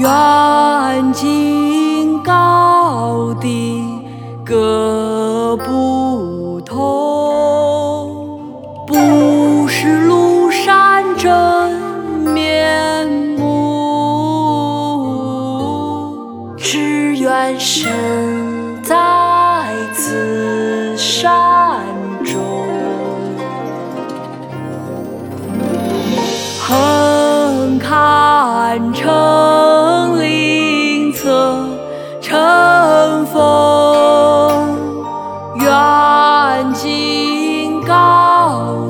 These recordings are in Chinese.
远近高低各不同，不是庐山真面目，只缘身在此山中。横看成。远近高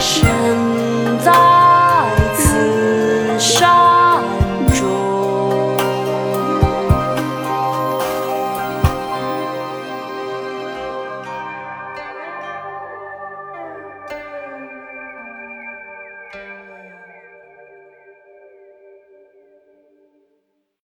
much.